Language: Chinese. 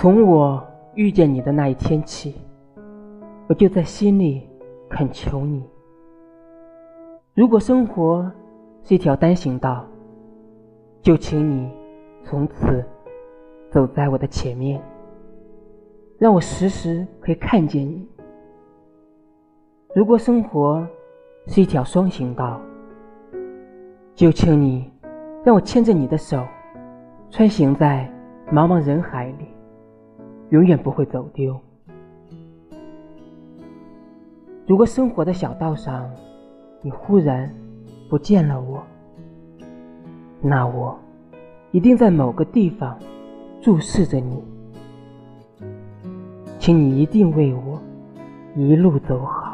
从我遇见你的那一天起，我就在心里恳求你：如果生活是一条单行道，就请你从此走在我的前面，让我时时可以看见你；如果生活是一条双行道，就请你让我牵着你的手，穿行在茫茫人海里。永远不会走丢。如果生活的小道上，你忽然不见了我，那我一定在某个地方注视着你，请你一定为我一路走好。